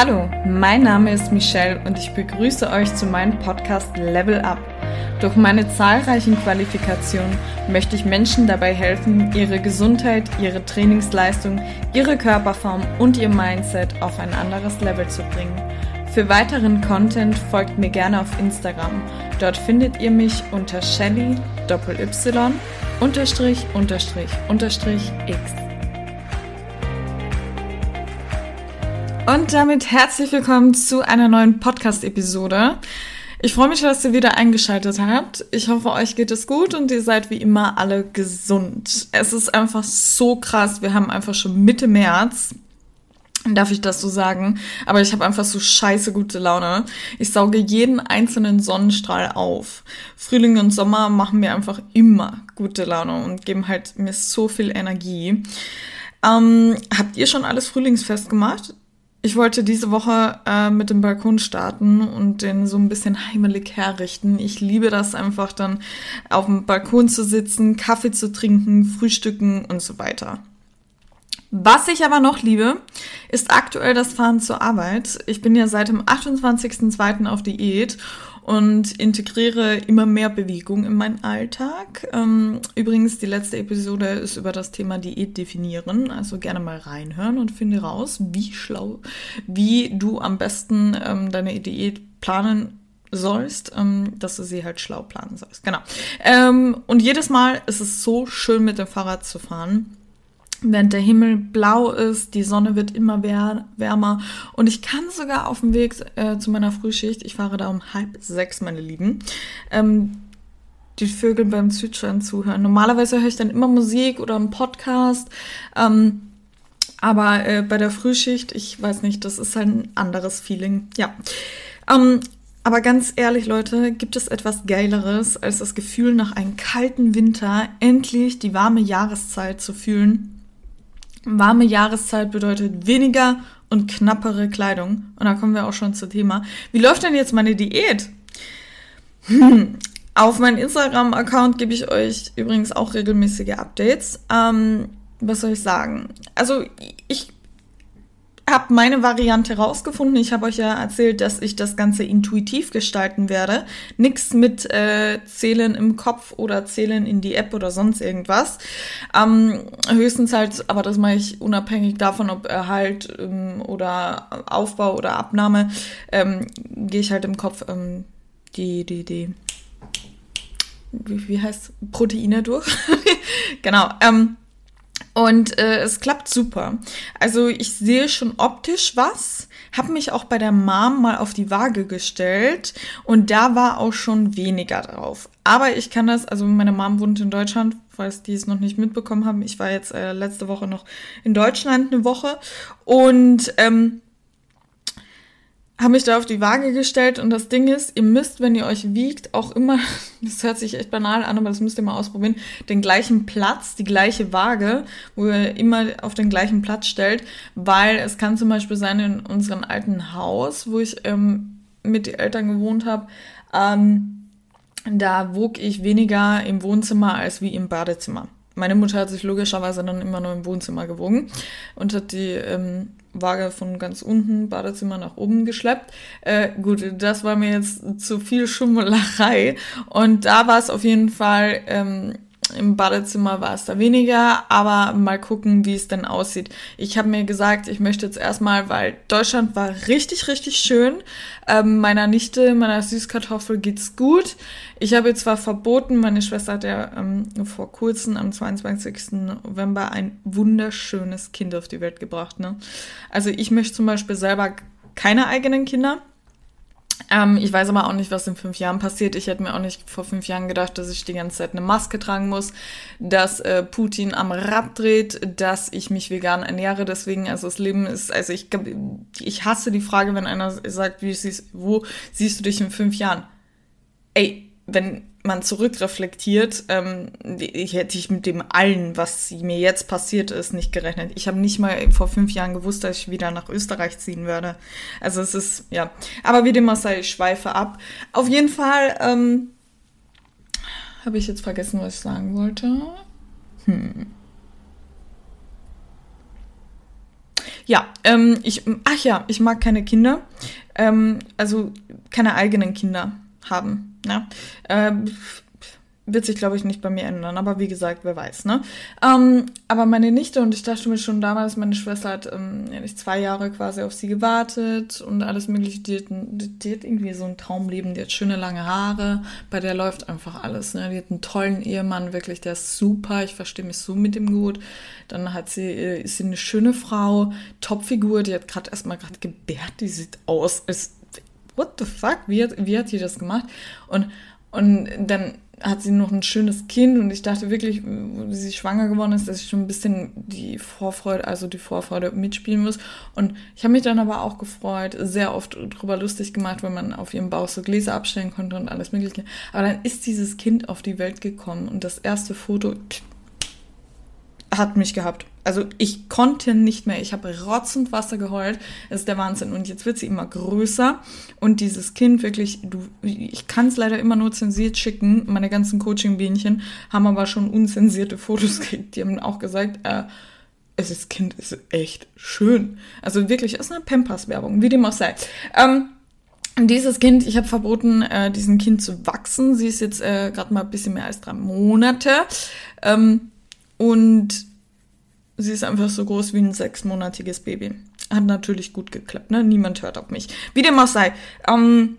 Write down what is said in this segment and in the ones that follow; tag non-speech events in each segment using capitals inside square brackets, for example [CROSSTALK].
Hallo, mein Name ist Michelle und ich begrüße euch zu meinem Podcast Level Up. Durch meine zahlreichen Qualifikationen möchte ich Menschen dabei helfen, ihre Gesundheit, ihre Trainingsleistung, ihre Körperform und ihr Mindset auf ein anderes Level zu bringen. Für weiteren Content folgt mir gerne auf Instagram. Dort findet ihr mich unter Shelly Y unterstrich unterstrich unterstrich X. Und damit herzlich willkommen zu einer neuen Podcast-Episode. Ich freue mich, dass ihr wieder eingeschaltet habt. Ich hoffe, euch geht es gut und ihr seid wie immer alle gesund. Es ist einfach so krass. Wir haben einfach schon Mitte März. Darf ich das so sagen? Aber ich habe einfach so scheiße gute Laune. Ich sauge jeden einzelnen Sonnenstrahl auf. Frühling und Sommer machen mir einfach immer gute Laune und geben halt mir so viel Energie. Ähm, habt ihr schon alles frühlingsfest gemacht? Ich wollte diese Woche äh, mit dem Balkon starten und den so ein bisschen heimelig herrichten. Ich liebe das einfach dann auf dem Balkon zu sitzen, Kaffee zu trinken, frühstücken und so weiter. Was ich aber noch liebe, ist aktuell das Fahren zur Arbeit. Ich bin ja seit dem 28.02. auf Diät und integriere immer mehr Bewegung in meinen Alltag. Ähm, übrigens, die letzte Episode ist über das Thema Diät definieren, also gerne mal reinhören und finde raus, wie schlau, wie du am besten ähm, deine Diät planen sollst, ähm, dass du sie halt schlau planen sollst. Genau. Und jedes Mal ist es so schön, mit dem Fahrrad zu fahren während der Himmel blau ist, die Sonne wird immer wärmer und ich kann sogar auf dem Weg äh, zu meiner Frühschicht, ich fahre da um halb sechs, meine Lieben, ähm, die Vögel beim Zwitschern zuhören. Normalerweise höre ich dann immer Musik oder einen Podcast, ähm, aber äh, bei der Frühschicht, ich weiß nicht, das ist halt ein anderes Feeling. Ja. Ähm, aber ganz ehrlich, Leute, gibt es etwas Geileres, als das Gefühl, nach einem kalten Winter endlich die warme Jahreszeit zu fühlen? Warme Jahreszeit bedeutet weniger und knappere Kleidung. Und da kommen wir auch schon zum Thema. Wie läuft denn jetzt meine Diät? Hm. Auf meinem Instagram-Account gebe ich euch übrigens auch regelmäßige Updates. Ähm, was soll ich sagen? Also ich habe meine Variante rausgefunden. Ich habe euch ja erzählt, dass ich das Ganze intuitiv gestalten werde. Nichts mit äh, Zählen im Kopf oder Zählen in die App oder sonst irgendwas. Ähm, höchstens halt, aber das mache ich unabhängig davon, ob Erhalt ähm, oder Aufbau oder Abnahme, ähm, gehe ich halt im Kopf ähm, die, die, die, wie, wie heißt Proteine durch. [LAUGHS] genau. Ähm, und äh, es klappt super. Also ich sehe schon optisch was, habe mich auch bei der Mom mal auf die Waage gestellt und da war auch schon weniger drauf. Aber ich kann das, also meine Mom wohnt in Deutschland, falls die es noch nicht mitbekommen haben. Ich war jetzt äh, letzte Woche noch in Deutschland eine Woche und ähm, habe mich da auf die Waage gestellt und das Ding ist, ihr müsst, wenn ihr euch wiegt, auch immer, [LAUGHS] das hört sich echt banal an, aber das müsst ihr mal ausprobieren, den gleichen Platz, die gleiche Waage, wo ihr immer auf den gleichen Platz stellt, weil es kann zum Beispiel sein in unserem alten Haus, wo ich ähm, mit den Eltern gewohnt habe, ähm, da wog ich weniger im Wohnzimmer als wie im Badezimmer. Meine Mutter hat sich logischerweise dann immer nur im Wohnzimmer gewogen und hat die ähm, Waage von ganz unten, Badezimmer nach oben geschleppt. Äh, gut, das war mir jetzt zu viel Schummelerei. Und da war es auf jeden Fall ähm, im Badezimmer war es da weniger, aber mal gucken, wie es denn aussieht. Ich habe mir gesagt, ich möchte jetzt erstmal, weil Deutschland war richtig, richtig schön. Ähm, meiner Nichte, meiner Süßkartoffel geht's gut. Ich habe zwar verboten, meine Schwester hat ja ähm, vor kurzem am 22. November ein wunderschönes Kind auf die Welt gebracht. Ne? Also ich möchte zum Beispiel selber keine eigenen Kinder. Ähm, ich weiß aber auch nicht, was in fünf Jahren passiert. Ich hätte mir auch nicht vor fünf Jahren gedacht, dass ich die ganze Zeit eine Maske tragen muss, dass äh, Putin am Rad dreht, dass ich mich vegan ernähre. Deswegen, also das Leben ist, also ich, ich hasse die Frage, wenn einer sagt, wie siehst, wo siehst du dich in fünf Jahren? Ey, wenn man zurückreflektiert, ähm, ich hätte ich mit dem allen, was mir jetzt passiert ist, nicht gerechnet. Ich habe nicht mal vor fünf Jahren gewusst, dass ich wieder nach Österreich ziehen werde. Also es ist, ja. Aber wie dem auch sei, ich schweife ab. Auf jeden Fall ähm, habe ich jetzt vergessen, was ich sagen wollte. Hm. Ja, ähm, ich, ach ja, ich mag keine Kinder. Ähm, also keine eigenen Kinder haben. Ne? Ähm, wird sich, glaube ich, nicht bei mir ändern. Aber wie gesagt, wer weiß, ne? Ähm, aber meine Nichte, und ich dachte mir schon damals, meine Schwester hat ähm, zwei Jahre quasi auf sie gewartet und alles mögliche. Die, die, hat irgendwie so ein Traumleben, die hat schöne lange Haare, bei der läuft einfach alles, ne? Die hat einen tollen Ehemann, wirklich, der ist super, ich verstehe mich so mit ihm gut. Dann hat sie, äh, ist sie eine schöne Frau, Topfigur, die hat gerade erstmal gerade gebärt, die sieht aus, ist, what the fuck, wie hat, wie hat die das gemacht? Und, und dann hat sie noch ein schönes Kind und ich dachte wirklich, wie sie schwanger geworden ist, dass ich schon ein bisschen die Vorfreude, also die Vorfreude mitspielen muss. Und ich habe mich dann aber auch gefreut, sehr oft drüber lustig gemacht, wenn man auf ihrem Bauch so Gläser abstellen konnte und alles Mögliche. Aber dann ist dieses Kind auf die Welt gekommen und das erste Foto hat mich gehabt. Also ich konnte nicht mehr. Ich habe rotzend Wasser geheult. Das ist der Wahnsinn. Und jetzt wird sie immer größer. Und dieses Kind wirklich, du, ich kann es leider immer nur zensiert schicken. Meine ganzen Coaching-Bienchen haben aber schon unzensierte Fotos [LAUGHS] gekriegt. Die haben auch gesagt, äh, es ist Kind ist echt schön. Also wirklich, es ist eine Pampers-Werbung, wie dem auch sei. Ähm, dieses Kind, ich habe verboten, äh, diesem Kind zu wachsen. Sie ist jetzt äh, gerade mal ein bisschen mehr als drei Monate. Ähm, und sie ist einfach so groß wie ein sechsmonatiges Baby. Hat natürlich gut geklappt, ne? Niemand hört auf mich. Wie dem auch sei. Ähm,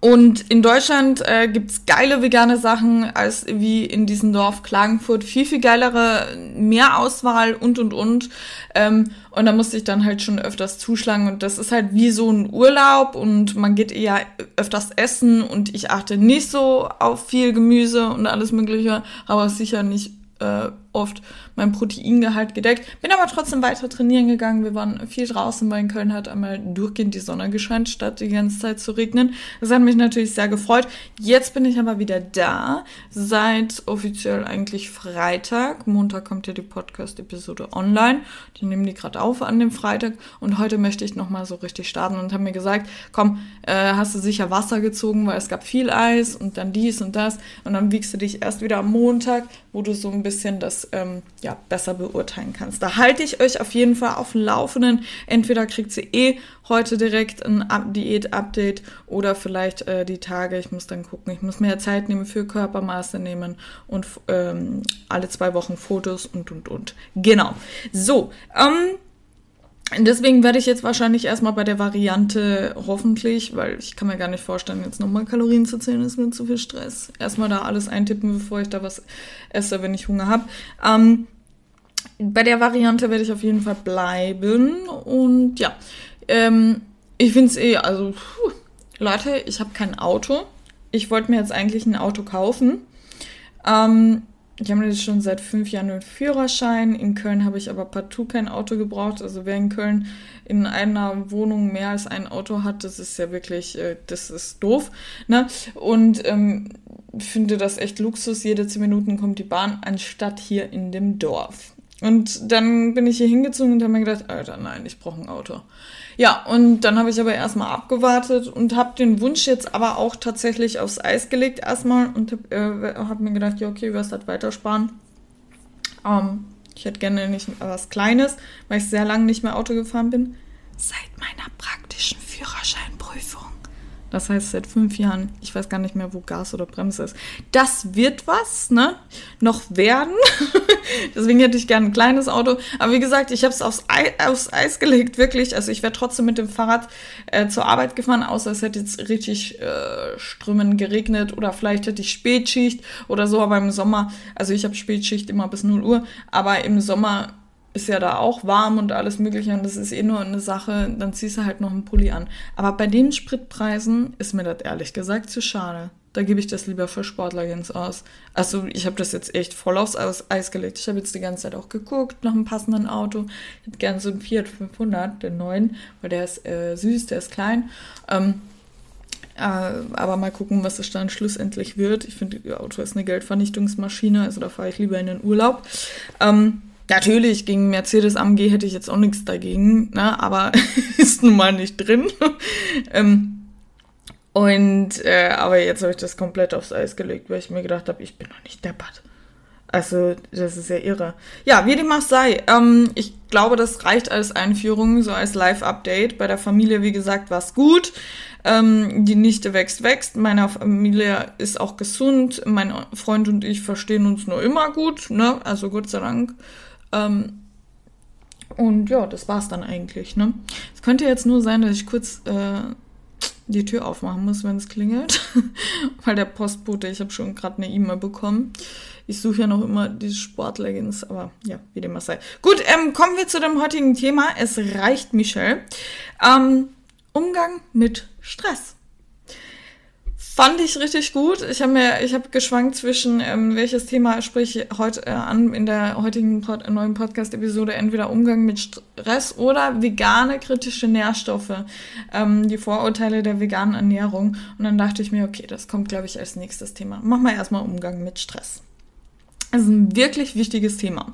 und in Deutschland äh, gibt's geile vegane Sachen als wie in diesem Dorf Klagenfurt. Viel, viel geilere, mehr Auswahl und, und, und. Ähm, und da musste ich dann halt schon öfters zuschlagen. Und das ist halt wie so ein Urlaub und man geht eher öfters essen und ich achte nicht so auf viel Gemüse und alles Mögliche, aber sicher nicht äh, oft mein Proteingehalt gedeckt. Bin aber trotzdem weiter trainieren gegangen. Wir waren viel draußen, weil in Köln hat einmal durchgehend die Sonne gescheint, statt die ganze Zeit zu regnen. Das hat mich natürlich sehr gefreut. Jetzt bin ich aber wieder da, seit offiziell eigentlich Freitag. Montag kommt ja die Podcast-Episode online. Die nehmen die gerade auf an dem Freitag. Und heute möchte ich nochmal so richtig starten und haben mir gesagt, komm, äh, hast du sicher Wasser gezogen, weil es gab viel Eis und dann dies und das. Und dann wiegst du dich erst wieder am Montag, wo du so ein bisschen das ähm, ja, besser beurteilen kannst. Da halte ich euch auf jeden Fall auf dem Laufenden. Entweder kriegt sie eh heute direkt ein Diät-Update oder vielleicht äh, die Tage. Ich muss dann gucken. Ich muss mehr Zeit nehmen für Körpermaße nehmen und ähm, alle zwei Wochen Fotos und und und. Genau. So, ähm, Deswegen werde ich jetzt wahrscheinlich erstmal bei der Variante hoffentlich, weil ich kann mir gar nicht vorstellen, jetzt nochmal Kalorien zu zählen, ist mir zu viel Stress. Erstmal da alles eintippen, bevor ich da was esse, wenn ich Hunger habe. Ähm, bei der Variante werde ich auf jeden Fall bleiben. Und ja, ähm, ich finde es eh, also, puh, Leute, ich habe kein Auto. Ich wollte mir jetzt eigentlich ein Auto kaufen. Ähm, ich habe jetzt schon seit fünf Jahren einen Führerschein. In Köln habe ich aber partout kein Auto gebraucht. Also wer in Köln in einer Wohnung mehr als ein Auto hat, das ist ja wirklich, äh, das ist doof. Ne? Und ähm, finde das echt Luxus. Jede zehn Minuten kommt die Bahn, anstatt hier in dem Dorf. Und dann bin ich hier hingezogen und habe mir gedacht, Alter, nein, ich brauche ein Auto. Ja, und dann habe ich aber erstmal abgewartet und habe den Wunsch jetzt aber auch tatsächlich aufs Eis gelegt erstmal und habe äh, hab mir gedacht, ja, okay, wirst halt weitersparen. Ähm, ich hätte gerne nicht was Kleines, weil ich sehr lange nicht mehr Auto gefahren bin. Seit meiner praktischen Führerscheinprüfung. Das heißt, seit fünf Jahren, ich weiß gar nicht mehr, wo Gas oder Bremse ist. Das wird was, ne? Noch werden. [LAUGHS] Deswegen hätte ich gerne ein kleines Auto. Aber wie gesagt, ich habe es aufs, aufs, Eis gelegt, wirklich. Also ich wäre trotzdem mit dem Fahrrad äh, zur Arbeit gefahren, außer es hätte jetzt richtig äh, strömen geregnet oder vielleicht hätte ich Spätschicht oder so. Aber im Sommer, also ich habe Spätschicht immer bis 0 Uhr, aber im Sommer ist ja da auch warm und alles Mögliche und das ist eh nur eine Sache, dann ziehst du halt noch einen Pulli an. Aber bei den Spritpreisen ist mir das ehrlich gesagt zu schade. Da gebe ich das lieber für Sportlergens aus. Also ich habe das jetzt echt voll aufs Eis gelegt. Ich habe jetzt die ganze Zeit auch geguckt nach einem passenden Auto. Ich hätte gerne so einen Fiat 500, den neuen, weil der ist äh, süß, der ist klein. Ähm, äh, aber mal gucken, was es dann schlussendlich wird. Ich finde, Auto ist eine Geldvernichtungsmaschine, also da fahre ich lieber in den Urlaub. Ähm, Natürlich, gegen Mercedes AMG hätte ich jetzt auch nichts dagegen, ne? aber [LAUGHS] ist nun mal nicht drin. ähm, und, äh, aber jetzt habe ich das komplett aufs Eis gelegt, weil ich mir gedacht habe, ich bin noch nicht deppert. Also, das ist ja irre. Ja, wie dem auch sei. Ähm, ich glaube, das reicht als Einführung, so als Live-Update. Bei der Familie, wie gesagt, war es gut. Ähm, die Nichte wächst, wächst. Meine Familie ist auch gesund. Mein Freund und ich verstehen uns nur immer gut, ne? Also Gott sei Dank. Ähm, und ja, das war's dann eigentlich, ne? Es könnte jetzt nur sein, dass ich kurz äh, die Tür aufmachen muss, wenn es klingelt. [LAUGHS] Weil der Postbote, ich habe schon gerade eine E-Mail bekommen. Ich suche ja noch immer diese Sportleggings, aber ja, wie dem auch sei. Gut, ähm, kommen wir zu dem heutigen Thema. Es reicht, Michelle. Ähm, Umgang mit Stress. Fand ich richtig gut. Ich habe mir, ich habe geschwankt zwischen ähm, welches Thema spreche ich heute äh, an in der heutigen Pod neuen Podcast-Episode, entweder Umgang mit Stress oder vegane kritische Nährstoffe, ähm, die Vorurteile der veganen Ernährung. Und dann dachte ich mir, okay, das kommt, glaube ich, als nächstes Thema. Machen wir erstmal Umgang mit Stress. Das ist ein wirklich wichtiges Thema.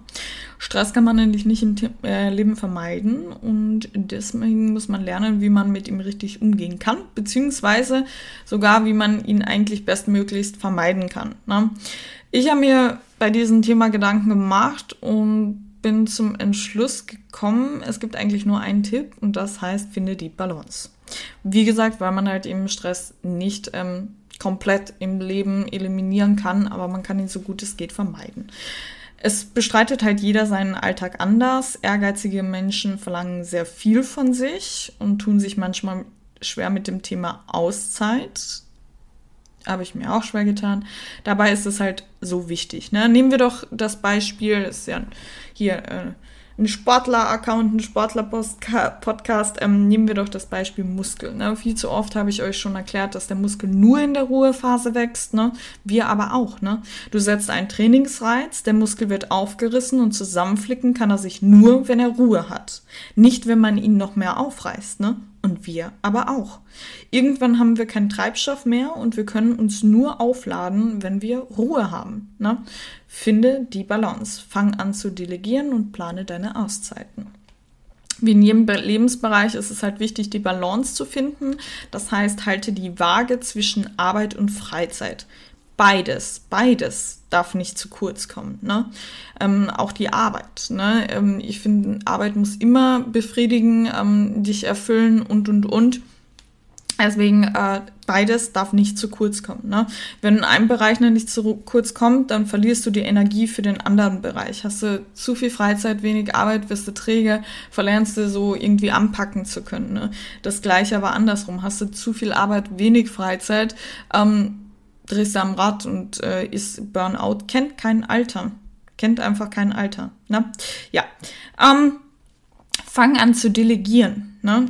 Stress kann man nämlich nicht im äh, Leben vermeiden und deswegen muss man lernen, wie man mit ihm richtig umgehen kann, beziehungsweise sogar, wie man ihn eigentlich bestmöglichst vermeiden kann. Ne? Ich habe mir bei diesem Thema Gedanken gemacht und bin zum Entschluss gekommen, es gibt eigentlich nur einen Tipp und das heißt, finde die Balance. Wie gesagt, weil man halt eben Stress nicht ähm, komplett im Leben eliminieren kann, aber man kann ihn so gut es geht vermeiden. Es bestreitet halt jeder seinen Alltag anders. Ehrgeizige Menschen verlangen sehr viel von sich und tun sich manchmal schwer mit dem Thema Auszeit. Habe ich mir auch schwer getan. Dabei ist es halt so wichtig. Ne? Nehmen wir doch das Beispiel, ist ja hier äh, ein Sportler-Account, ein Sportler-Podcast, ähm, nehmen wir doch das Beispiel Muskel. Ne? Viel zu oft habe ich euch schon erklärt, dass der Muskel nur in der Ruhephase wächst, ne? wir aber auch. Ne? Du setzt einen Trainingsreiz, der Muskel wird aufgerissen und zusammenflicken kann er sich nur, wenn er Ruhe hat. Nicht, wenn man ihn noch mehr aufreißt. Ne? Und wir aber auch. Irgendwann haben wir keinen Treibstoff mehr und wir können uns nur aufladen, wenn wir Ruhe haben. Ne? Finde die Balance. Fang an zu delegieren und plane deine Auszeiten. Wie in jedem Lebensbereich ist es halt wichtig, die Balance zu finden. Das heißt, halte die Waage zwischen Arbeit und Freizeit. Beides, beides darf nicht zu kurz kommen. Ne? Ähm, auch die Arbeit. Ne? Ähm, ich finde, Arbeit muss immer befriedigen, ähm, dich erfüllen und, und, und. Deswegen, äh, beides darf nicht zu kurz kommen. Ne? Wenn in einem Bereich noch nicht zu kurz kommt, dann verlierst du die Energie für den anderen Bereich. Hast du zu viel Freizeit, wenig Arbeit, wirst du träge, verlernst du so irgendwie anpacken zu können. Ne? Das gleiche aber andersrum. Hast du zu viel Arbeit, wenig Freizeit, ähm, drehst du am Rad und äh, ist Burnout, kennt kein Alter. Kennt einfach kein Alter. Ne? Ja. Ähm, fang an zu delegieren. Ne?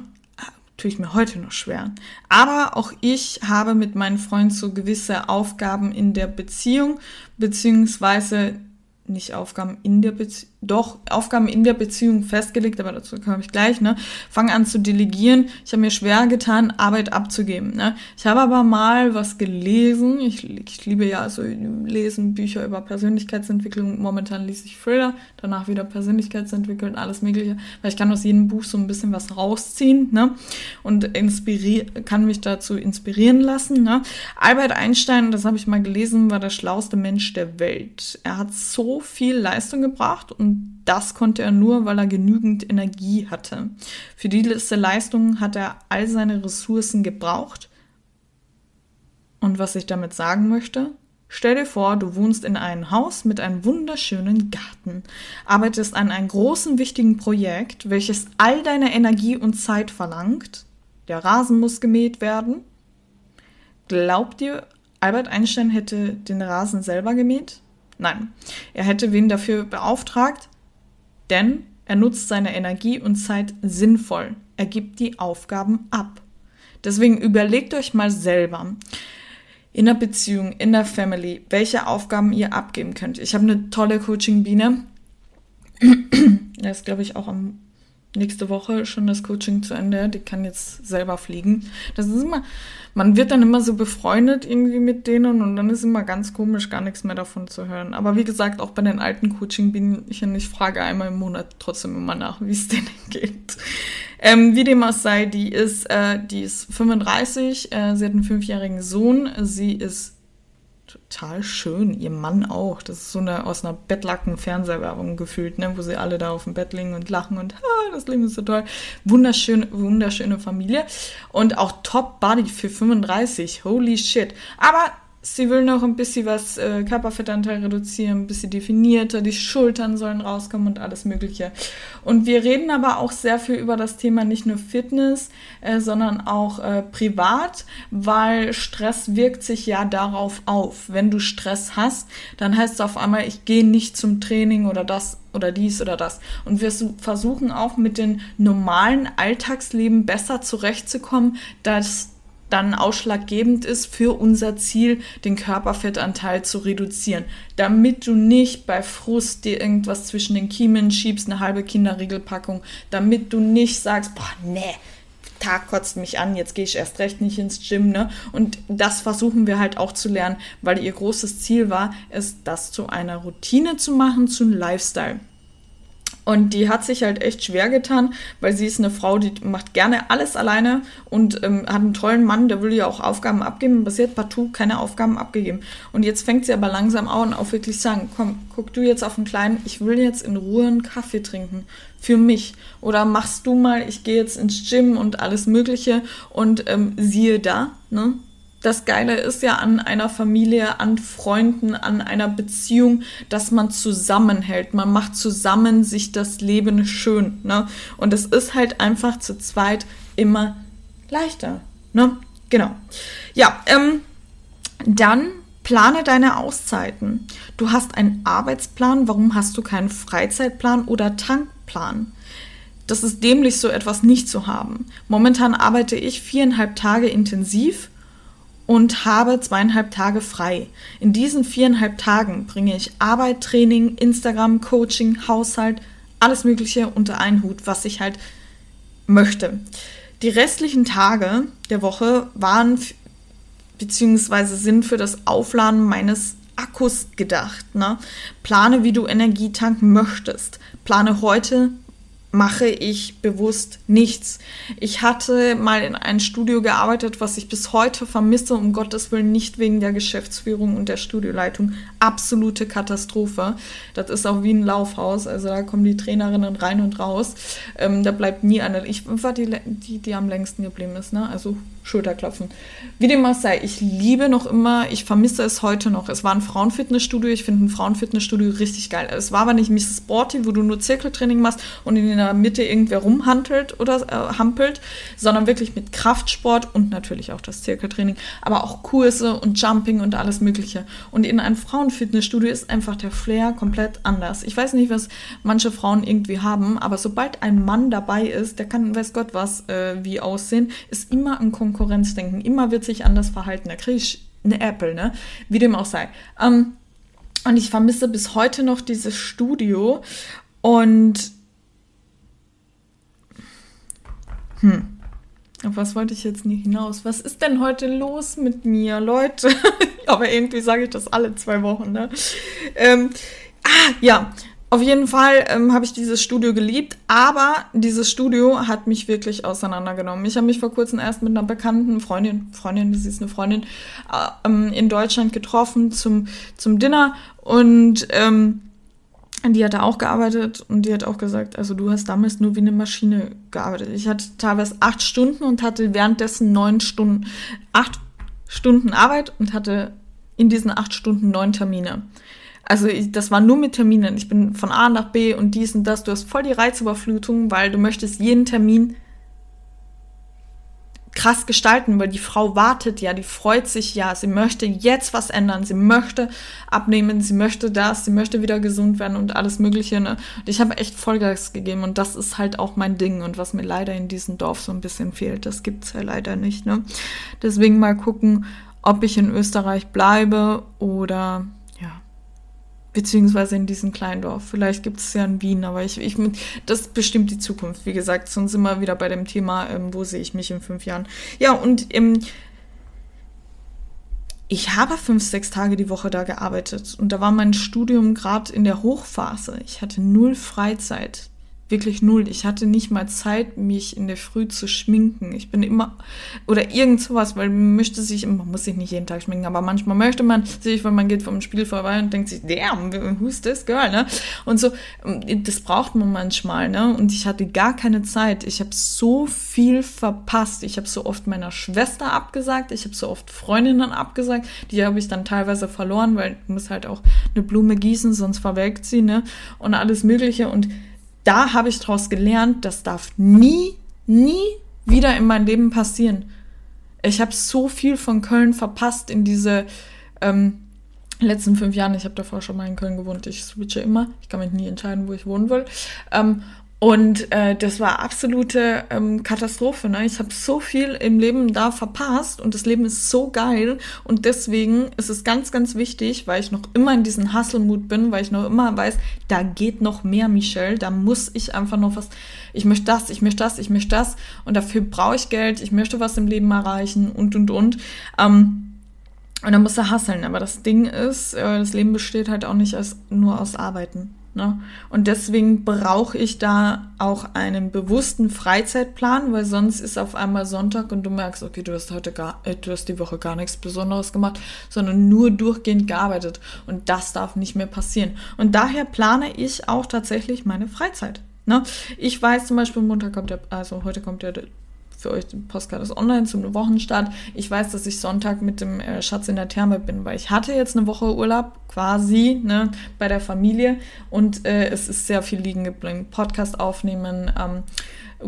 tue ich mir heute noch schwer. Aber auch ich habe mit meinem Freund so gewisse Aufgaben in der Beziehung, beziehungsweise nicht Aufgaben in der Beziehung, doch Aufgaben in der Beziehung festgelegt, aber dazu komme ich gleich, ne? Fang an zu delegieren. Ich habe mir schwer getan, Arbeit abzugeben, ne? Ich habe aber mal was gelesen. Ich, ich liebe ja so lesen Bücher über Persönlichkeitsentwicklung. Momentan lese ich Thriller, danach wieder Persönlichkeitsentwicklung, alles mögliche, weil ich kann aus jedem Buch so ein bisschen was rausziehen, ne? Und inspirier kann mich dazu inspirieren lassen, ne? Albert Einstein, das habe ich mal gelesen, war der schlauste Mensch der Welt. Er hat so viel Leistung gebracht und das konnte er nur, weil er genügend Energie hatte. Für diese Leistung hat er all seine Ressourcen gebraucht. Und was ich damit sagen möchte, Stell dir vor, du wohnst in einem Haus mit einem wunderschönen Garten, arbeitest an einem großen wichtigen Projekt, welches all deine Energie und Zeit verlangt. Der Rasen muss gemäht werden. Glaubt ihr, Albert Einstein hätte den Rasen selber gemäht? Nein, er hätte wen dafür beauftragt, denn er nutzt seine Energie und Zeit sinnvoll. Er gibt die Aufgaben ab. Deswegen überlegt euch mal selber in der Beziehung, in der Family, welche Aufgaben ihr abgeben könnt. Ich habe eine tolle Coaching-Biene. [CLEARS THROAT] Er ist, glaube ich, auch am nächste Woche schon das Coaching zu Ende. Die kann jetzt selber fliegen. Das ist immer, man wird dann immer so befreundet irgendwie mit denen und dann ist immer ganz komisch, gar nichts mehr davon zu hören. Aber wie gesagt, auch bei den alten Coaching bin ich frage einmal im Monat trotzdem immer nach, wie es [LAUGHS] denen geht. Ähm, wie dem auch sei, die ist, äh, die ist 35, äh, sie hat einen fünfjährigen Sohn, sie ist total schön. Ihr Mann auch. Das ist so eine aus einer Bettlaken-Fernsehwerbung gefühlt, ne? wo sie alle da auf dem Bett liegen und lachen und ah, das Leben ist so toll. Wunderschön, wunderschöne Familie. Und auch Top Body für 35. Holy shit. Aber Sie will noch ein bisschen was äh, Körperfettanteil reduzieren, ein bisschen definierter, die Schultern sollen rauskommen und alles Mögliche. Und wir reden aber auch sehr viel über das Thema nicht nur Fitness, äh, sondern auch äh, privat, weil Stress wirkt sich ja darauf auf. Wenn du Stress hast, dann heißt es auf einmal, ich gehe nicht zum Training oder das oder dies oder das. Und wir versuchen auch mit dem normalen Alltagsleben besser zurechtzukommen, dass dann ausschlaggebend ist für unser Ziel, den Körperfettanteil zu reduzieren. Damit du nicht bei Frust dir irgendwas zwischen den Kiemen schiebst, eine halbe Kinderriegelpackung, damit du nicht sagst, boah, nee, Tag kotzt mich an, jetzt gehe ich erst recht nicht ins Gym, ne? Und das versuchen wir halt auch zu lernen, weil ihr großes Ziel war, es das zu einer Routine zu machen, zu einem Lifestyle. Und die hat sich halt echt schwer getan, weil sie ist eine Frau, die macht gerne alles alleine und ähm, hat einen tollen Mann, der will ja auch Aufgaben abgeben, aber sie hat partout keine Aufgaben abgegeben. Und jetzt fängt sie aber langsam an, auf wirklich sagen, komm, guck du jetzt auf den Kleinen, ich will jetzt in Ruhe einen Kaffee trinken für mich. Oder machst du mal, ich gehe jetzt ins Gym und alles Mögliche und ähm, siehe da, ne? Das Geile ist ja an einer Familie, an Freunden, an einer Beziehung, dass man zusammenhält. Man macht zusammen sich das Leben schön. Ne? Und es ist halt einfach zu zweit immer leichter. Ne? Genau. Ja, ähm, dann plane deine Auszeiten. Du hast einen Arbeitsplan, warum hast du keinen Freizeitplan oder Tankplan? Das ist dämlich, so etwas nicht zu haben. Momentan arbeite ich viereinhalb Tage intensiv und habe zweieinhalb Tage frei. In diesen viereinhalb Tagen bringe ich Arbeit, Training, Instagram, Coaching, Haushalt, alles Mögliche unter einen Hut, was ich halt möchte. Die restlichen Tage der Woche waren bzw. sind für das Aufladen meines Akkus gedacht. Ne? Plane, wie du Energie tanken möchtest. Plane heute, mache ich bewusst nichts. Ich hatte mal in einem Studio gearbeitet, was ich bis heute vermisse, um Gottes Willen nicht wegen der Geschäftsführung und der Studioleitung. Absolute Katastrophe. Das ist auch wie ein Laufhaus, also da kommen die Trainerinnen rein und raus. Ähm, da bleibt nie eine. Ich war die, die, die am längsten geblieben ist, ne? Also Schulterklopfen. Wie dem auch sei, ich liebe noch immer, ich vermisse es heute noch. Es war ein Frauenfitnessstudio, ich finde ein Frauenfitnessstudio richtig geil. Es war aber nicht Mrs. Sporty, wo du nur Zirkeltraining machst und in der Mitte irgendwer rumhantelt oder äh, hampelt, sondern wirklich mit Kraftsport und natürlich auch das Zirkeltraining, aber auch Kurse und Jumping und alles Mögliche. Und in einem Frauenfitnessstudio ist einfach der Flair komplett anders. Ich weiß nicht, was manche Frauen irgendwie haben, aber sobald ein Mann dabei ist, der kann, weiß Gott was, äh, wie aussehen, ist immer ein Konkurrenzdenken. Immer wird sich anders verhalten. Da kriege ich eine Apple, ne? Wie dem auch sei. Ähm, und ich vermisse bis heute noch dieses Studio und Hm. Auf was wollte ich jetzt nie hinaus? Was ist denn heute los mit mir, Leute? [LAUGHS] Aber irgendwie sage ich das alle zwei Wochen, ne? Ähm, ah, ja. Auf jeden Fall ähm, habe ich dieses Studio geliebt, aber dieses Studio hat mich wirklich auseinandergenommen. Ich habe mich vor kurzem erst mit einer bekannten Freundin, Freundin, sie ist eine Freundin, äh, ähm, in Deutschland getroffen zum, zum Dinner und ähm, die hat da auch gearbeitet und die hat auch gesagt, also du hast damals nur wie eine Maschine gearbeitet. Ich hatte teilweise acht Stunden und hatte währenddessen neun Stunden, acht Stunden Arbeit und hatte in diesen acht Stunden neun Termine. Also das war nur mit Terminen. Ich bin von A nach B und dies und das. Du hast voll die Reizüberflutung, weil du möchtest jeden Termin krass gestalten, weil die Frau wartet ja, die freut sich ja, sie möchte jetzt was ändern, sie möchte abnehmen, sie möchte das, sie möchte wieder gesund werden und alles Mögliche. Ne? Und ich habe echt Vollgas gegeben und das ist halt auch mein Ding und was mir leider in diesem Dorf so ein bisschen fehlt, das gibt's ja leider nicht. Ne? Deswegen mal gucken, ob ich in Österreich bleibe oder beziehungsweise in diesem kleinen Dorf. Vielleicht gibt es ja in Wien, aber ich, ich, das bestimmt die Zukunft. Wie gesagt, sonst sind wir wieder bei dem Thema, ähm, wo sehe ich mich in fünf Jahren. Ja, und ähm, ich habe fünf, sechs Tage die Woche da gearbeitet und da war mein Studium gerade in der Hochphase. Ich hatte null Freizeit. Wirklich null. Ich hatte nicht mal Zeit, mich in der Früh zu schminken. Ich bin immer, oder irgend sowas, weil man möchte sich, man muss sich nicht jeden Tag schminken, aber manchmal möchte man sich, weil man geht vom Spiel vorbei und denkt sich, damn, who's this girl, ne? Und so, das braucht man manchmal, ne? Und ich hatte gar keine Zeit. Ich habe so viel verpasst. Ich habe so oft meiner Schwester abgesagt, ich habe so oft Freundinnen abgesagt. Die habe ich dann teilweise verloren, weil ich muss halt auch eine Blume gießen, sonst verwelkt sie, ne? Und alles Mögliche. Und da habe ich daraus gelernt, das darf nie, nie wieder in mein Leben passieren. Ich habe so viel von Köln verpasst in diese ähm, letzten fünf Jahren. Ich habe davor schon mal in Köln gewohnt. Ich switche immer. Ich kann mich nie entscheiden, wo ich wohnen will. Ähm, und äh, das war absolute ähm, Katastrophe. Ne? Ich habe so viel im Leben da verpasst und das Leben ist so geil. Und deswegen ist es ganz, ganz wichtig, weil ich noch immer in diesem Hustle-Mut bin, weil ich noch immer weiß, da geht noch mehr, Michelle. Da muss ich einfach noch was. Ich möchte das, ich möchte das, ich möchte das. Und dafür brauche ich Geld. Ich möchte was im Leben erreichen und, und, und. Ähm, und dann muss er hasseln. Aber das Ding ist, äh, das Leben besteht halt auch nicht als, nur aus Arbeiten. Ne? Und deswegen brauche ich da auch einen bewussten Freizeitplan, weil sonst ist auf einmal Sonntag und du merkst, okay, du hast heute gar, äh, du hast die Woche gar nichts Besonderes gemacht, sondern nur durchgehend gearbeitet. Und das darf nicht mehr passieren. Und daher plane ich auch tatsächlich meine Freizeit. Ne? Ich weiß zum Beispiel, Montag kommt der, also heute kommt der für euch den Postcard ist online zum Wochenstart. Ich weiß, dass ich Sonntag mit dem äh, Schatz in der Therme bin, weil ich hatte jetzt eine Woche Urlaub quasi ne, bei der Familie und äh, es ist sehr viel liegen geblieben. Podcast aufnehmen, ähm,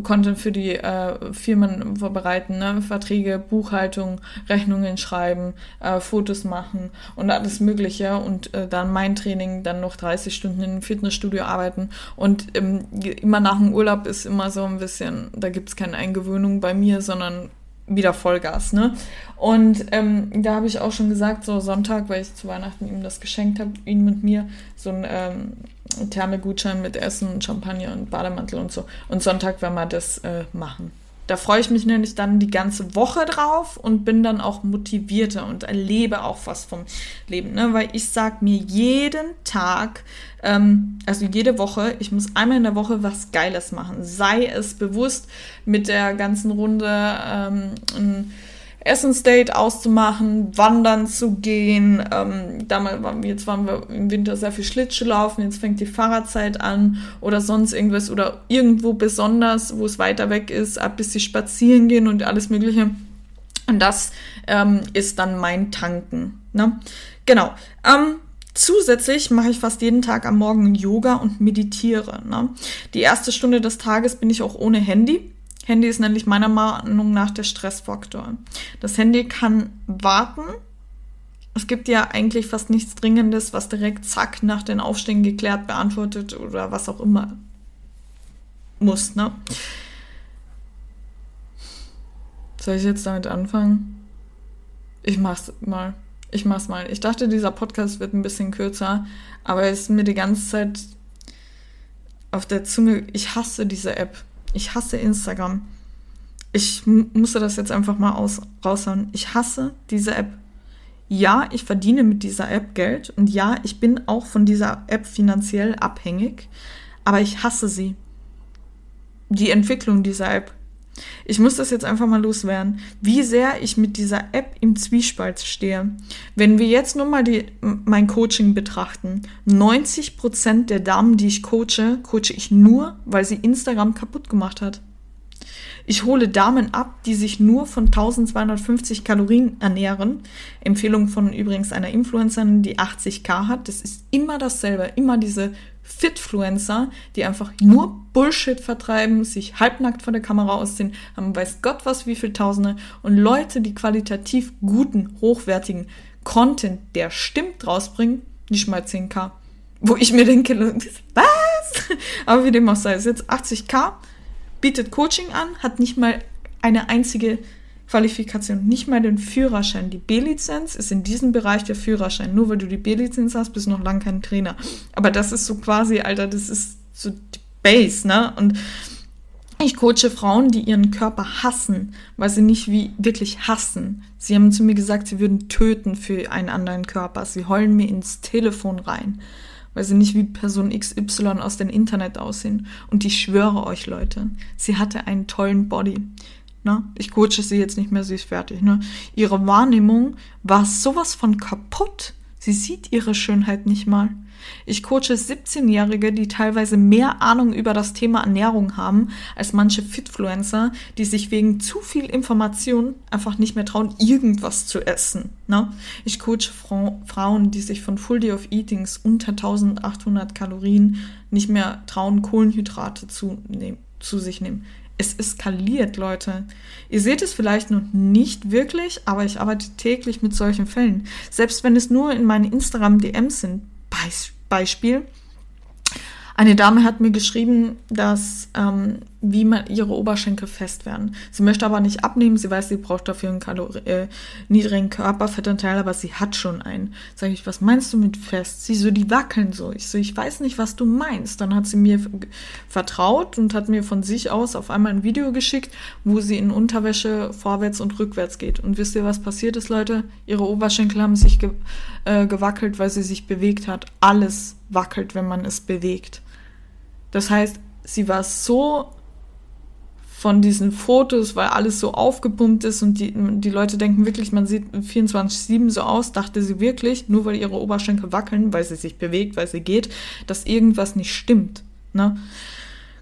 Content für die äh, Firmen vorbereiten, ne? Verträge, Buchhaltung, Rechnungen schreiben, äh, Fotos machen und alles Mögliche und äh, dann mein Training, dann noch 30 Stunden im Fitnessstudio arbeiten und ähm, immer nach dem Urlaub ist immer so ein bisschen, da gibt es keine Eingewöhnung bei mir, sondern wieder Vollgas, ne? Und ähm, da habe ich auch schon gesagt, so Sonntag, weil ich zu Weihnachten ihm das geschenkt habe, ihn mit mir, so ein ähm, Thermegutschein mit Essen Champagner und Bademantel und so. Und Sonntag werden wir das äh, machen. Da freue ich mich nämlich dann die ganze Woche drauf und bin dann auch motivierter und erlebe auch was vom Leben. Ne? Weil ich sage mir jeden Tag, ähm, also jede Woche, ich muss einmal in der Woche was Geiles machen. Sei es bewusst mit der ganzen Runde ähm, ein Essensdate auszumachen, wandern zu gehen. Ähm, damals waren, jetzt waren wir im Winter sehr viel Schlittschuh laufen, jetzt fängt die Fahrradzeit an oder sonst irgendwas oder irgendwo besonders, wo es weiter weg ist, ab bis sie spazieren gehen und alles Mögliche. Und das ähm, ist dann mein Tanken. Ne? Genau. Ähm, Zusätzlich mache ich fast jeden Tag am Morgen Yoga und meditiere. Ne? Die erste Stunde des Tages bin ich auch ohne Handy. Handy ist nämlich meiner Meinung nach der Stressfaktor. Das Handy kann warten. Es gibt ja eigentlich fast nichts Dringendes, was direkt zack nach den Aufstehen geklärt, beantwortet oder was auch immer muss, ne? Soll ich jetzt damit anfangen? Ich mach's mal. Ich mach's mal. Ich dachte, dieser Podcast wird ein bisschen kürzer, aber es ist mir die ganze Zeit auf der Zunge. Ich hasse diese App. Ich hasse Instagram. Ich musste das jetzt einfach mal aus, raushauen. Ich hasse diese App. Ja, ich verdiene mit dieser App Geld und ja, ich bin auch von dieser App finanziell abhängig, aber ich hasse sie. Die Entwicklung dieser App. Ich muss das jetzt einfach mal loswerden, wie sehr ich mit dieser App im Zwiespalt stehe. Wenn wir jetzt nur mal die, mein Coaching betrachten, 90% der Damen, die ich coache, coache ich nur, weil sie Instagram kaputt gemacht hat. Ich hole Damen ab, die sich nur von 1250 Kalorien ernähren. Empfehlung von übrigens einer Influencerin, die 80k hat. Das ist immer dasselbe, immer diese Fitfluencer, die einfach nur Bullshit vertreiben, sich halbnackt vor der Kamera ausziehen, haben weiß Gott was wie viel Tausende und Leute, die qualitativ guten, hochwertigen Content, der stimmt, rausbringen, nicht mal 10k. Wo ich mir denke, was? [LAUGHS] Aber wie dem auch sei, ist jetzt 80k, bietet Coaching an, hat nicht mal eine einzige Qualifikation, nicht mal den Führerschein. Die B-Lizenz ist in diesem Bereich der Führerschein. Nur weil du die B-Lizenz hast, bist du noch lange kein Trainer. Aber das ist so quasi, Alter, das ist so die Base, ne? Und ich coache Frauen, die ihren Körper hassen, weil sie nicht wie wirklich hassen. Sie haben zu mir gesagt, sie würden töten für einen anderen Körper. Sie heulen mir ins Telefon rein, weil sie nicht wie Person XY aus dem Internet aussehen. Und ich schwöre euch, Leute, sie hatte einen tollen Body. Ne? Ich coache sie jetzt nicht mehr, sie ist fertig. Ne? Ihre Wahrnehmung war sowas von kaputt. Sie sieht ihre Schönheit nicht mal. Ich coache 17-Jährige, die teilweise mehr Ahnung über das Thema Ernährung haben als manche Fitfluencer, die sich wegen zu viel Information einfach nicht mehr trauen, irgendwas zu essen. Ne? Ich coache Fra Frauen, die sich von Full Day of Eatings unter 1800 Kalorien nicht mehr trauen, Kohlenhydrate zu, nehmen, zu sich nehmen. Es eskaliert, Leute. Ihr seht es vielleicht noch nicht wirklich, aber ich arbeite täglich mit solchen Fällen. Selbst wenn es nur in meinen Instagram-DMs sind. Beispiel. Eine Dame hat mir geschrieben, dass ähm, wie man ihre Oberschenkel fest werden. Sie möchte aber nicht abnehmen. Sie weiß, sie braucht dafür einen Kalori äh, niedrigen Körperfettanteil, aber sie hat schon einen. Sag ich, was meinst du mit fest? Sie so, die wackeln so. Ich so, ich weiß nicht, was du meinst. Dann hat sie mir vertraut und hat mir von sich aus auf einmal ein Video geschickt, wo sie in Unterwäsche vorwärts und rückwärts geht. Und wisst ihr, was passiert ist, Leute? Ihre Oberschenkel haben sich ge äh, gewackelt, weil sie sich bewegt hat. Alles wackelt, wenn man es bewegt. Das heißt, sie war so von diesen Fotos, weil alles so aufgepumpt ist und die, die Leute denken wirklich, man sieht 24-7 so aus, dachte sie wirklich, nur weil ihre Oberschenkel wackeln, weil sie sich bewegt, weil sie geht, dass irgendwas nicht stimmt. Ne?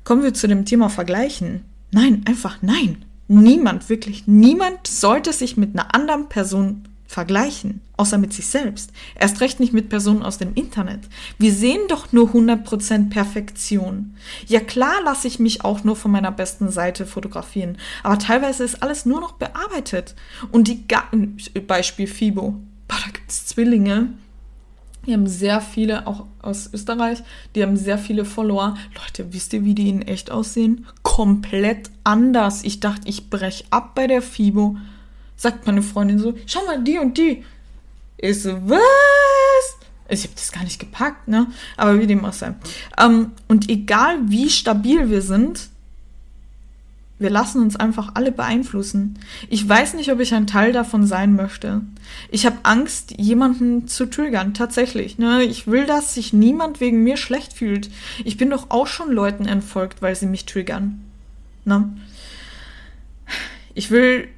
Kommen wir zu dem Thema Vergleichen. Nein, einfach nein. Niemand, wirklich niemand sollte sich mit einer anderen Person vergleichen, außer mit sich selbst. Erst recht nicht mit Personen aus dem Internet. Wir sehen doch nur 100% Perfektion. Ja klar lasse ich mich auch nur von meiner besten Seite fotografieren, aber teilweise ist alles nur noch bearbeitet. Und die Ga Beispiel Fibo. Boah, da gibt es Zwillinge. Die haben sehr viele, auch aus Österreich, die haben sehr viele Follower. Leute, wisst ihr, wie die in echt aussehen? Komplett anders. Ich dachte, ich brech ab bei der Fibo sagt meine Freundin so, schau mal, die und die. Ich so, was? Ich habe das gar nicht gepackt, ne? Aber wie dem auch sei. Ähm, und egal wie stabil wir sind, wir lassen uns einfach alle beeinflussen. Ich weiß nicht, ob ich ein Teil davon sein möchte. Ich habe Angst, jemanden zu triggern, tatsächlich. Ne? Ich will, dass sich niemand wegen mir schlecht fühlt. Ich bin doch auch schon Leuten entfolgt, weil sie mich triggern. Ne? Ich will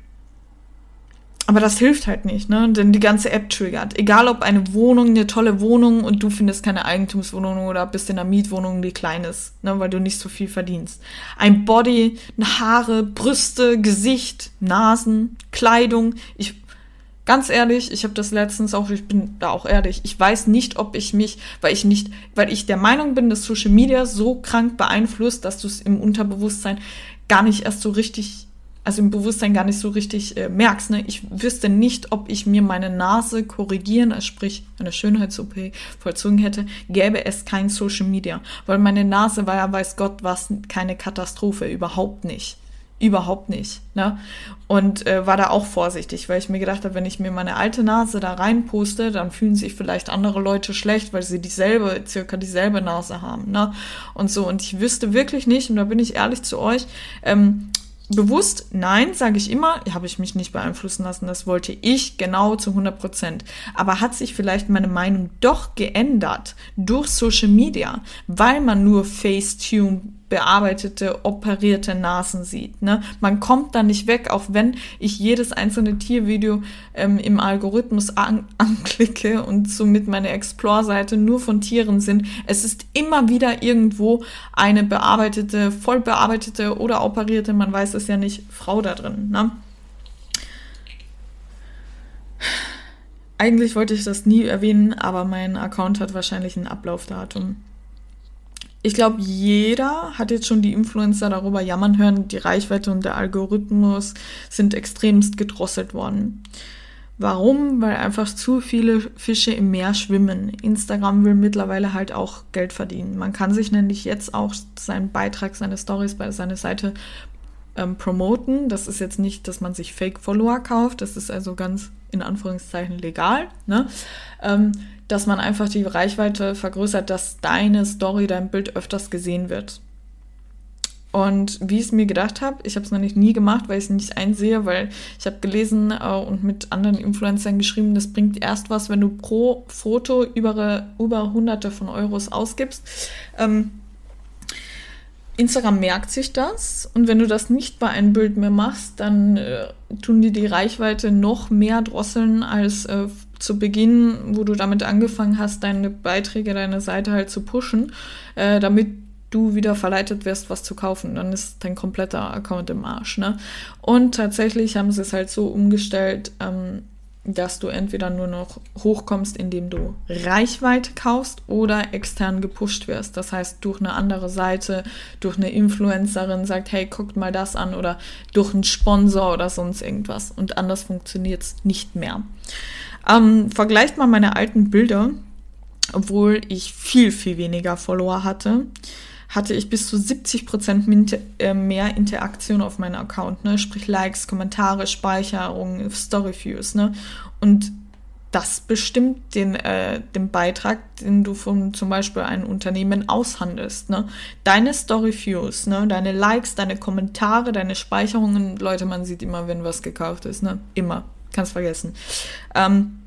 aber das hilft halt nicht, ne? Denn die ganze App triggert. Egal ob eine Wohnung, eine tolle Wohnung und du findest keine Eigentumswohnung oder bist in einer Mietwohnung, die klein ist, ne? Weil du nicht so viel verdienst. Ein Body, Haare, Brüste, Gesicht, Nasen, Kleidung. Ich, ganz ehrlich, ich habe das letztens auch, ich bin da auch ehrlich, ich weiß nicht, ob ich mich, weil ich nicht, weil ich der Meinung bin, dass Social Media so krank beeinflusst, dass du es im Unterbewusstsein gar nicht erst so richtig also im Bewusstsein gar nicht so richtig äh, merkst. Ne? Ich wüsste nicht, ob ich mir meine Nase korrigieren, also sprich eine Schönheits-OP vollzogen hätte, gäbe es kein Social Media. Weil meine Nase war ja, weiß Gott, was keine Katastrophe, überhaupt nicht. Überhaupt nicht. Ne? Und äh, war da auch vorsichtig, weil ich mir gedacht habe, wenn ich mir meine alte Nase da reinpuste, dann fühlen sich vielleicht andere Leute schlecht, weil sie dieselbe, circa dieselbe Nase haben. Ne? Und so. Und ich wüsste wirklich nicht, und da bin ich ehrlich zu euch, ähm, bewusst nein, sage ich immer, habe ich mich nicht beeinflussen lassen, das wollte ich genau zu 100 Prozent. Aber hat sich vielleicht meine Meinung doch geändert durch Social Media, weil man nur Facetune bearbeitete, operierte Nasen sieht. Ne? Man kommt da nicht weg, auch wenn ich jedes einzelne Tiervideo ähm, im Algorithmus an [LAUGHS] anklicke und somit meine Explore-Seite nur von Tieren sind. Es ist immer wieder irgendwo eine bearbeitete, voll bearbeitete oder operierte, man weiß es ja nicht, Frau da drin. Ne? Eigentlich wollte ich das nie erwähnen, aber mein Account hat wahrscheinlich ein Ablaufdatum ich glaube, jeder hat jetzt schon die Influencer darüber jammern hören, die Reichweite und der Algorithmus sind extremst gedrosselt worden. Warum? Weil einfach zu viele Fische im Meer schwimmen. Instagram will mittlerweile halt auch Geld verdienen. Man kann sich nämlich jetzt auch seinen Beitrag, seine Stories bei seiner Seite ähm, promoten. Das ist jetzt nicht, dass man sich Fake-Follower kauft. Das ist also ganz in Anführungszeichen legal. Ne? Ähm, dass man einfach die Reichweite vergrößert, dass deine Story, dein Bild öfters gesehen wird. Und wie ich es mir gedacht habe, ich habe es noch nicht nie gemacht, weil ich es nicht einsehe, weil ich habe gelesen äh, und mit anderen Influencern geschrieben, das bringt erst was, wenn du pro Foto über, über hunderte von Euros ausgibst. Ähm, Instagram merkt sich das und wenn du das nicht bei einem Bild mehr machst, dann äh, tun die die Reichweite noch mehr drosseln als äh, zu Beginn, wo du damit angefangen hast, deine Beiträge, deine Seite halt zu pushen, äh, damit du wieder verleitet wirst, was zu kaufen. Dann ist dein kompletter Account im Arsch. Ne? Und tatsächlich haben sie es halt so umgestellt, ähm, dass du entweder nur noch hochkommst, indem du Reichweite kaufst oder extern gepusht wirst. Das heißt, durch eine andere Seite, durch eine Influencerin sagt, hey, guckt mal das an oder durch einen Sponsor oder sonst irgendwas. Und anders funktioniert es nicht mehr. Ähm, vergleicht mal meine alten Bilder, obwohl ich viel, viel weniger Follower hatte hatte ich bis zu 70 Prozent äh, mehr Interaktion auf meinem Account, ne? Sprich Likes, Kommentare, Speicherungen, Storyviews, ne? Und das bestimmt den, äh, den Beitrag, den du von zum Beispiel einem Unternehmen aushandelst. Ne? Deine Storyviews, ne? deine Likes, deine Kommentare, deine Speicherungen. Leute, man sieht immer, wenn was gekauft ist. Ne? Immer. Kannst vergessen. Ähm,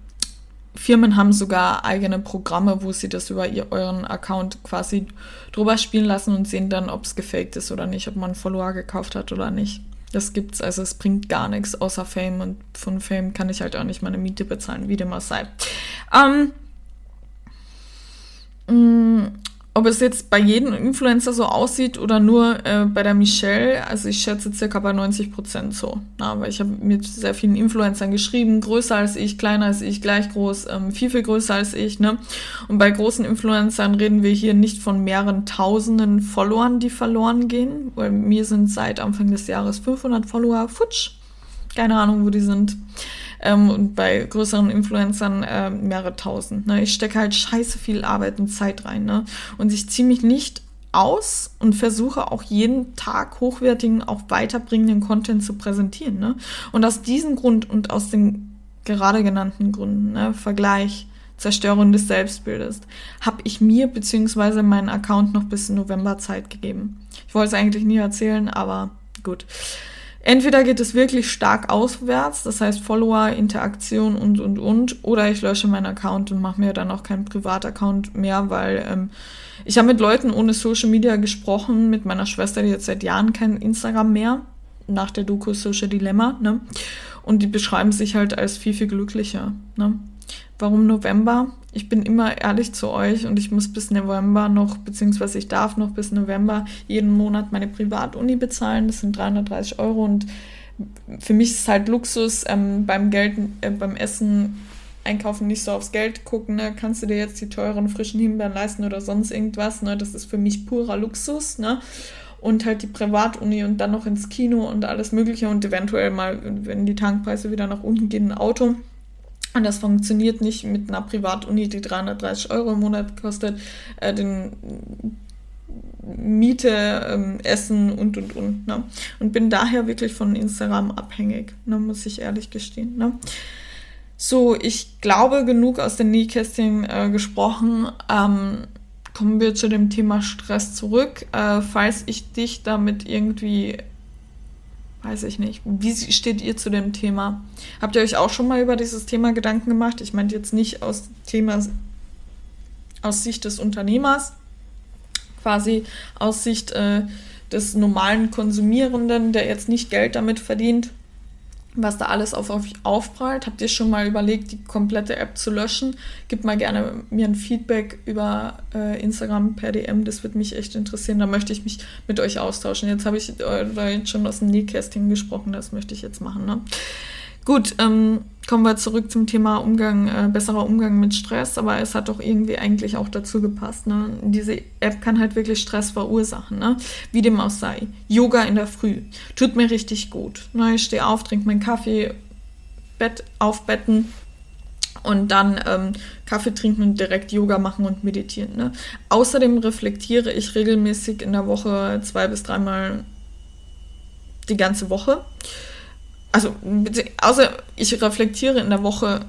Firmen haben sogar eigene Programme, wo sie das über ihr, euren Account quasi drüber spielen lassen und sehen dann, ob es gefaked ist oder nicht, ob man Follower gekauft hat oder nicht. Das gibt's, also es bringt gar nichts außer Fame und von Fame kann ich halt auch nicht meine Miete bezahlen, wie dem auch sei. Ähm, mm, ob es jetzt bei jedem Influencer so aussieht oder nur äh, bei der Michelle, also ich schätze circa bei 90 Prozent so. Na, weil ich habe mit sehr vielen Influencern geschrieben, größer als ich, kleiner als ich, gleich groß, ähm, viel, viel größer als ich. Ne? Und bei großen Influencern reden wir hier nicht von mehreren tausenden Followern, die verloren gehen. Weil mir sind seit Anfang des Jahres 500 Follower futsch. Keine Ahnung, wo die sind ähm, und bei größeren Influencern äh, mehrere tausend. Ne? Ich stecke halt scheiße viel Arbeit und Zeit rein. Ne? Und ich ziehe mich nicht aus und versuche auch jeden Tag hochwertigen, auch weiterbringenden Content zu präsentieren. Ne? Und aus diesem Grund und aus den gerade genannten Gründen, ne? Vergleich, Zerstörung des Selbstbildes, habe ich mir bzw. meinen Account noch bis November Zeit gegeben. Ich wollte es eigentlich nie erzählen, aber gut. Entweder geht es wirklich stark auswärts, das heißt Follower, Interaktion und, und, und, oder ich lösche meinen Account und mache mir dann auch keinen Privataccount mehr, weil ähm, ich habe mit Leuten ohne Social Media gesprochen, mit meiner Schwester, die jetzt seit Jahren kein Instagram mehr, nach der Doku Social Dilemma, ne? Und die beschreiben sich halt als viel, viel glücklicher, ne? Warum November? Ich bin immer ehrlich zu euch und ich muss bis November noch, beziehungsweise ich darf noch bis November jeden Monat meine Privatuni bezahlen. Das sind 330 Euro und für mich ist es halt Luxus ähm, beim Geld, äh, beim Essen einkaufen nicht so aufs Geld gucken, ne? kannst du dir jetzt die teuren frischen Himbeeren leisten oder sonst irgendwas, ne? Das ist für mich purer Luxus, ne? Und halt die Privatuni und dann noch ins Kino und alles Mögliche und eventuell mal, wenn die Tankpreise wieder nach unten gehen, ein Auto. Und das funktioniert nicht mit einer Privatuni, die 330 Euro im Monat kostet, äh, den Miete, ähm, Essen und und und. Ne? Und bin daher wirklich von Instagram abhängig, ne? muss ich ehrlich gestehen. Ne? So, ich glaube, genug aus den Nähkästchen äh, gesprochen. Ähm, kommen wir zu dem Thema Stress zurück. Äh, falls ich dich damit irgendwie weiß ich nicht. Wie steht ihr zu dem Thema? Habt ihr euch auch schon mal über dieses Thema Gedanken gemacht? Ich meine jetzt nicht aus Thema aus Sicht des Unternehmers, quasi aus Sicht äh, des normalen Konsumierenden, der jetzt nicht Geld damit verdient, was da alles auf euch aufprallt. Habt ihr schon mal überlegt, die komplette App zu löschen? Gebt mal gerne mir ein Feedback über äh, Instagram per DM, das würde mich echt interessieren. Da möchte ich mich mit euch austauschen. Jetzt habe ich äh, schon aus dem Nähkästchen gesprochen, das möchte ich jetzt machen. Ne? Gut, ähm, kommen wir zurück zum Thema Umgang, äh, besserer Umgang mit Stress, aber es hat doch irgendwie eigentlich auch dazu gepasst. Ne? Diese App kann halt wirklich Stress verursachen, ne? wie dem auch sei. Yoga in der Früh tut mir richtig gut. Ne? Ich stehe auf, trinke meinen Kaffee, Bett aufbetten und dann ähm, Kaffee trinken und direkt Yoga machen und meditieren. Ne? Außerdem reflektiere ich regelmäßig in der Woche zwei bis dreimal die ganze Woche also außer ich reflektiere in der Woche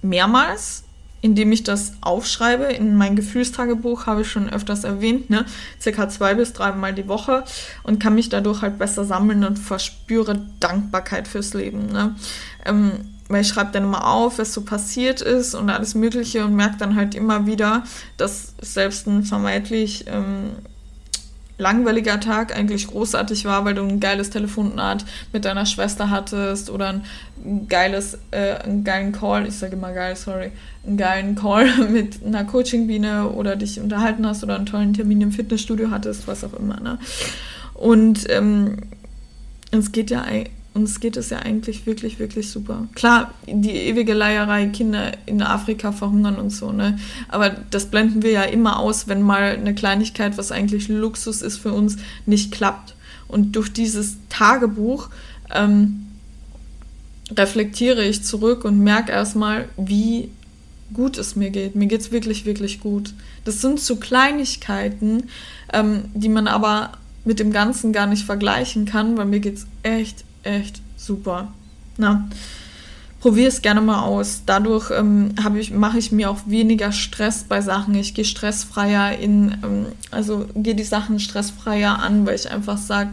mehrmals, indem ich das aufschreibe. In mein Gefühlstagebuch habe ich schon öfters erwähnt, ne? circa zwei bis dreimal die Woche und kann mich dadurch halt besser sammeln und verspüre Dankbarkeit fürs Leben. Ne? Ähm, weil ich schreibe dann immer auf, was so passiert ist und alles Mögliche und merke dann halt immer wieder, dass selbst ein vermeintlich ähm, langweiliger Tag eigentlich großartig war, weil du ein geiles Telefonat mit deiner Schwester hattest oder ein geiles, äh, einen geilen Call, ich sage immer geil, sorry, einen geilen Call [LAUGHS] mit einer Coaching-Biene oder dich unterhalten hast oder einen tollen Termin im Fitnessstudio hattest, was auch immer. Ne? Und ähm, es geht ja uns geht es ja eigentlich wirklich, wirklich super. Klar, die ewige Leierei, Kinder in Afrika verhungern und so, ne? Aber das blenden wir ja immer aus, wenn mal eine Kleinigkeit, was eigentlich Luxus ist für uns, nicht klappt. Und durch dieses Tagebuch ähm, reflektiere ich zurück und merke erstmal, wie gut es mir geht. Mir geht es wirklich, wirklich gut. Das sind so Kleinigkeiten, ähm, die man aber mit dem Ganzen gar nicht vergleichen kann, weil mir geht es echt, echt super. Na, probier es gerne mal aus. Dadurch ähm, ich, mache ich mir auch weniger Stress bei Sachen. Ich gehe stressfreier in, ähm, also gehe die Sachen stressfreier an, weil ich einfach sage,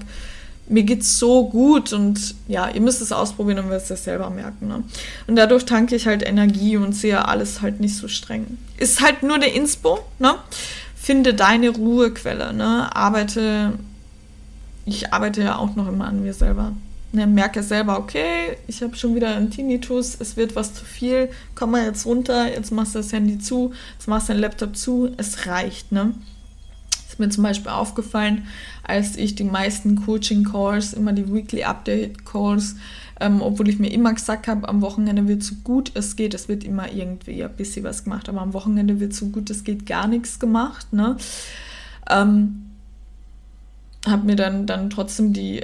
mir geht's so gut und ja, ihr müsst es ausprobieren und werdet es selber merken. Ne? Und dadurch tanke ich halt Energie und sehe alles halt nicht so streng. Ist halt nur der Inspo, ne? Finde deine Ruhequelle, ne? Arbeite, ich arbeite ja auch noch immer an mir selber ne, merke selber, okay, ich habe schon wieder einen Tinnitus, es wird was zu viel, komm mal jetzt runter, jetzt machst du das Handy zu, jetzt machst du den Laptop zu, es reicht, ne? Ist mir zum Beispiel aufgefallen, als ich die meisten Coaching-Calls, immer die Weekly Update-Calls, ähm, obwohl ich mir immer gesagt habe, am Wochenende wird so gut es geht, es wird immer irgendwie ein bisschen was gemacht, aber am Wochenende wird so gut es geht gar nichts gemacht, ne? Ähm, habe mir dann, dann trotzdem die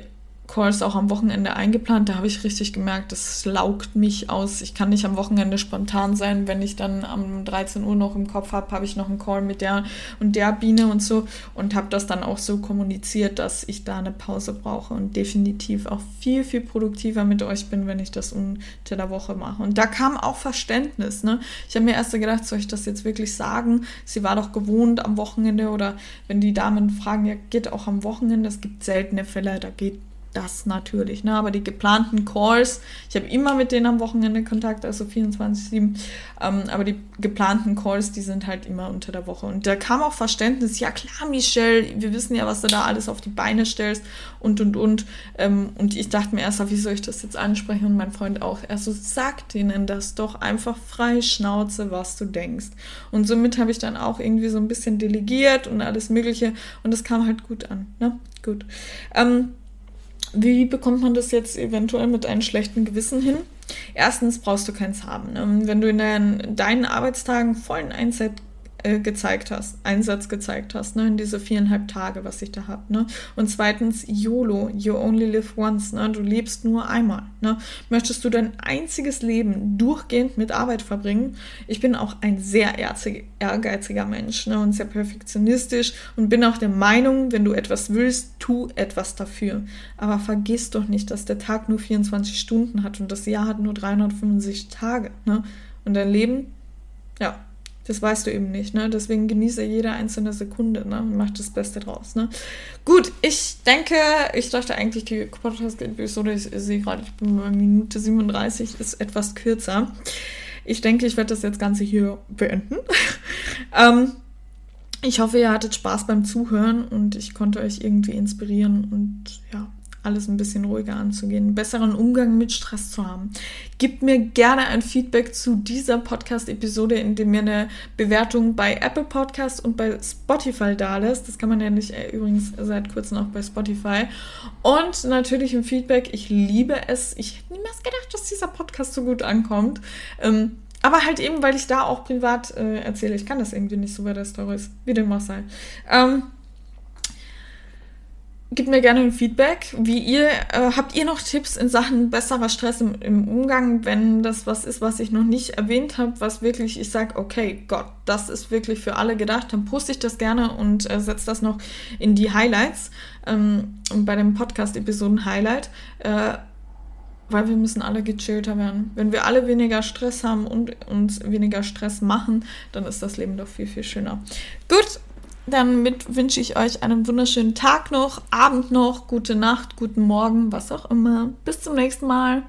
Calls auch am Wochenende eingeplant. Da habe ich richtig gemerkt, das laugt mich aus. Ich kann nicht am Wochenende spontan sein. Wenn ich dann um 13 Uhr noch im Kopf habe, habe ich noch einen Call mit der und der Biene und so und habe das dann auch so kommuniziert, dass ich da eine Pause brauche und definitiv auch viel, viel produktiver mit euch bin, wenn ich das unter der Woche mache. Und da kam auch Verständnis. Ne? Ich habe mir erst gedacht, soll ich das jetzt wirklich sagen? Sie war doch gewohnt am Wochenende oder wenn die Damen fragen, ja, geht auch am Wochenende. Es gibt seltene Fälle, da geht das natürlich. Ne? Aber die geplanten Calls, ich habe immer mit denen am Wochenende Kontakt, also 24-7, ähm, aber die geplanten Calls, die sind halt immer unter der Woche. Und da kam auch Verständnis, ja klar, Michelle, wir wissen ja, was du da alles auf die Beine stellst und und und. Ähm, und ich dachte mir erst, wie soll ich das jetzt ansprechen? Und mein Freund auch. Er so, sag denen das doch einfach frei Schnauze, was du denkst. Und somit habe ich dann auch irgendwie so ein bisschen delegiert und alles Mögliche. Und das kam halt gut an. Ne? Gut. Ähm, wie bekommt man das jetzt eventuell mit einem schlechten Gewissen hin? Erstens brauchst du keins haben. Ne? Wenn du in deinen, deinen Arbeitstagen vollen Einsatz äh, gezeigt hast, Einsatz gezeigt hast, ne, in diese viereinhalb Tage, was ich da habe, ne. Und zweitens, YOLO, you only live once, ne, du lebst nur einmal, ne. Möchtest du dein einziges Leben durchgehend mit Arbeit verbringen? Ich bin auch ein sehr ehrgeiziger Mensch, ne, und sehr perfektionistisch und bin auch der Meinung, wenn du etwas willst, tu etwas dafür. Aber vergiss doch nicht, dass der Tag nur 24 Stunden hat und das Jahr hat nur 365 Tage, ne. Und dein Leben, ja, das weißt du eben nicht, ne? Deswegen genieße jede einzelne Sekunde, ne? Und mach das Beste draus, ne? Gut, ich denke, ich dachte eigentlich, die Podcast-Episode, ich sehe gerade, ich bin bei Minute 37, ist etwas kürzer. Ich denke, ich werde das jetzt Ganze hier beenden. [LAUGHS] ähm, ich hoffe, ihr hattet Spaß beim Zuhören und ich konnte euch irgendwie inspirieren und ja, alles ein bisschen ruhiger anzugehen, besseren Umgang mit Stress zu haben. Gebt mir gerne ein Feedback zu dieser Podcast-Episode, indem ihr eine Bewertung bei Apple Podcast und bei Spotify da lässt. Das kann man ja nicht äh, übrigens seit kurzem auch bei Spotify. Und natürlich ein Feedback. Ich liebe es. Ich hätte niemals gedacht, dass dieser Podcast so gut ankommt. Ähm, aber halt eben, weil ich da auch privat äh, erzähle. Ich kann das irgendwie nicht so bei der Stories. Wie dem auch sei. Ähm, Gebt mir gerne ein Feedback, wie ihr, äh, habt ihr noch Tipps in Sachen besserer Stress im, im, Umgang, wenn das was ist, was ich noch nicht erwähnt habe, was wirklich, ich sage, okay, Gott, das ist wirklich für alle gedacht, dann poste ich das gerne und äh, setze das noch in die Highlights, ähm, bei dem Podcast-Episoden-Highlight. Äh, weil wir müssen alle gechillter werden. Wenn wir alle weniger Stress haben und uns weniger Stress machen, dann ist das Leben doch viel, viel schöner. Gut, damit wünsche ich euch einen wunderschönen Tag noch, Abend noch, gute Nacht, guten Morgen, was auch immer. Bis zum nächsten Mal.